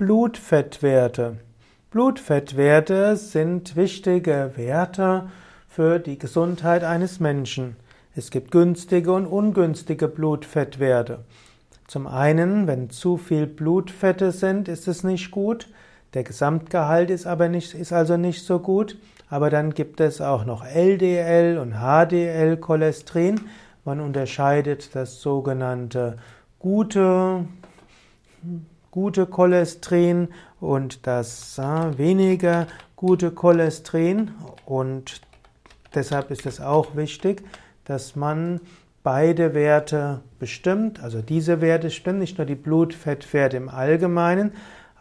Blutfettwerte. Blutfettwerte sind wichtige Werte für die Gesundheit eines Menschen. Es gibt günstige und ungünstige Blutfettwerte. Zum einen, wenn zu viel Blutfette sind, ist es nicht gut. Der Gesamtgehalt ist aber nicht, ist also nicht so gut. Aber dann gibt es auch noch LDL und HDL Cholesterin. Man unterscheidet das sogenannte gute gute Cholesterin und das weniger gute Cholesterin. Und deshalb ist es auch wichtig, dass man beide Werte bestimmt, also diese Werte stimmen, nicht nur die Blutfettwerte im Allgemeinen,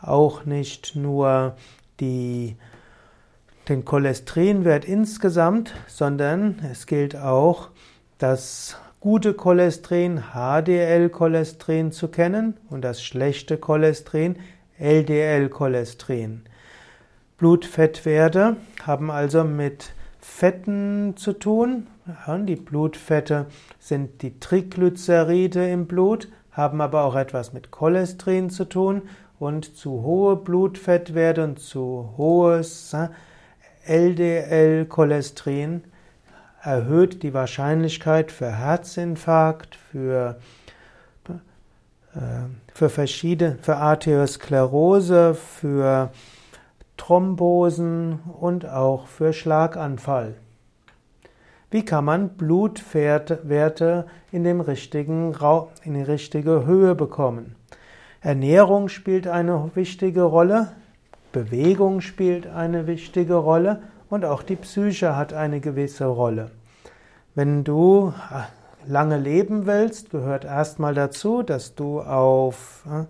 auch nicht nur die, den Cholesterinwert insgesamt, sondern es gilt auch das gute Cholesterin, HDL-Cholesterin zu kennen und das schlechte Cholesterin, LDL-Cholesterin. Blutfettwerte haben also mit Fetten zu tun. Die Blutfette sind die Triglyceride im Blut, haben aber auch etwas mit Cholesterin zu tun und zu hohe Blutfettwerte und zu hohes LDL-Cholesterin erhöht die Wahrscheinlichkeit für Herzinfarkt, für, äh, für verschiedene, für Arteriosklerose, für Thrombosen und auch für Schlaganfall. Wie kann man Blutwerte in, dem richtigen in die richtige Höhe bekommen? Ernährung spielt eine wichtige Rolle, Bewegung spielt eine wichtige Rolle und auch die Psyche hat eine gewisse Rolle. Wenn du äh, lange leben willst, gehört erstmal dazu, dass du auf äh,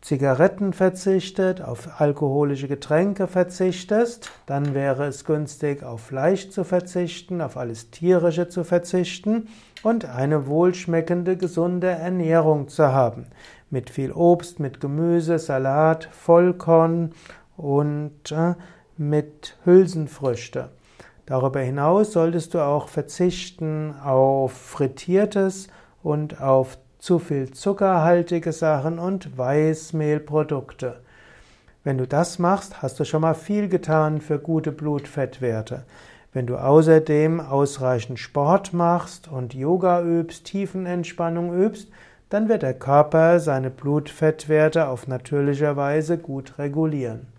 Zigaretten verzichtet, auf alkoholische Getränke verzichtest, dann wäre es günstig, auf Fleisch zu verzichten, auf alles Tierische zu verzichten und eine wohlschmeckende, gesunde Ernährung zu haben. Mit viel Obst, mit Gemüse, Salat, Vollkorn und äh, mit Hülsenfrüchte. Darüber hinaus solltest du auch verzichten auf frittiertes und auf zu viel zuckerhaltige Sachen und Weißmehlprodukte. Wenn du das machst, hast du schon mal viel getan für gute Blutfettwerte. Wenn du außerdem ausreichend Sport machst und Yoga übst, Tiefenentspannung übst, dann wird der Körper seine Blutfettwerte auf natürliche Weise gut regulieren.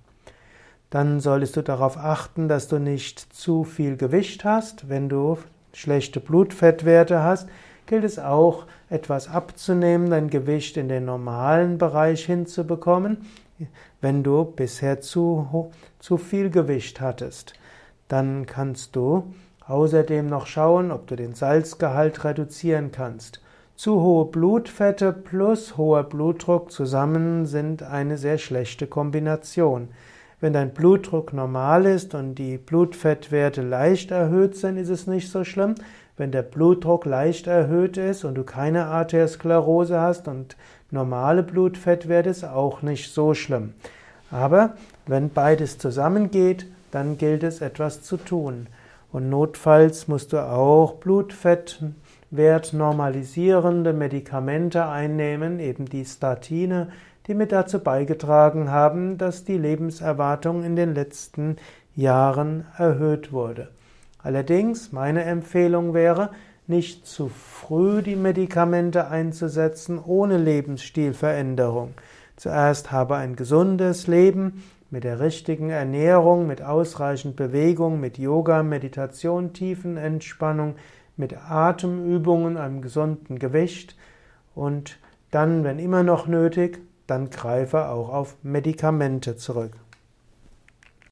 Dann solltest du darauf achten, dass du nicht zu viel Gewicht hast. Wenn du schlechte Blutfettwerte hast, gilt es auch, etwas abzunehmen, dein Gewicht in den normalen Bereich hinzubekommen, wenn du bisher zu, zu viel Gewicht hattest. Dann kannst du außerdem noch schauen, ob du den Salzgehalt reduzieren kannst. Zu hohe Blutfette plus hoher Blutdruck zusammen sind eine sehr schlechte Kombination. Wenn dein Blutdruck normal ist und die Blutfettwerte leicht erhöht sind, ist es nicht so schlimm. Wenn der Blutdruck leicht erhöht ist und du keine Arteriosklerose hast und normale Blutfettwerte, ist auch nicht so schlimm. Aber wenn beides zusammengeht, dann gilt es etwas zu tun. Und notfalls musst du auch Blutfettwert normalisierende Medikamente einnehmen, eben die Statine, die mit dazu beigetragen haben, dass die Lebenserwartung in den letzten Jahren erhöht wurde. Allerdings, meine Empfehlung wäre, nicht zu früh die Medikamente einzusetzen ohne Lebensstilveränderung. Zuerst habe ein gesundes Leben mit der richtigen Ernährung, mit ausreichend Bewegung, mit Yoga, Meditation, Tiefenentspannung, mit Atemübungen, einem gesunden Gewicht und dann, wenn immer noch nötig, dann greife auch auf Medikamente zurück.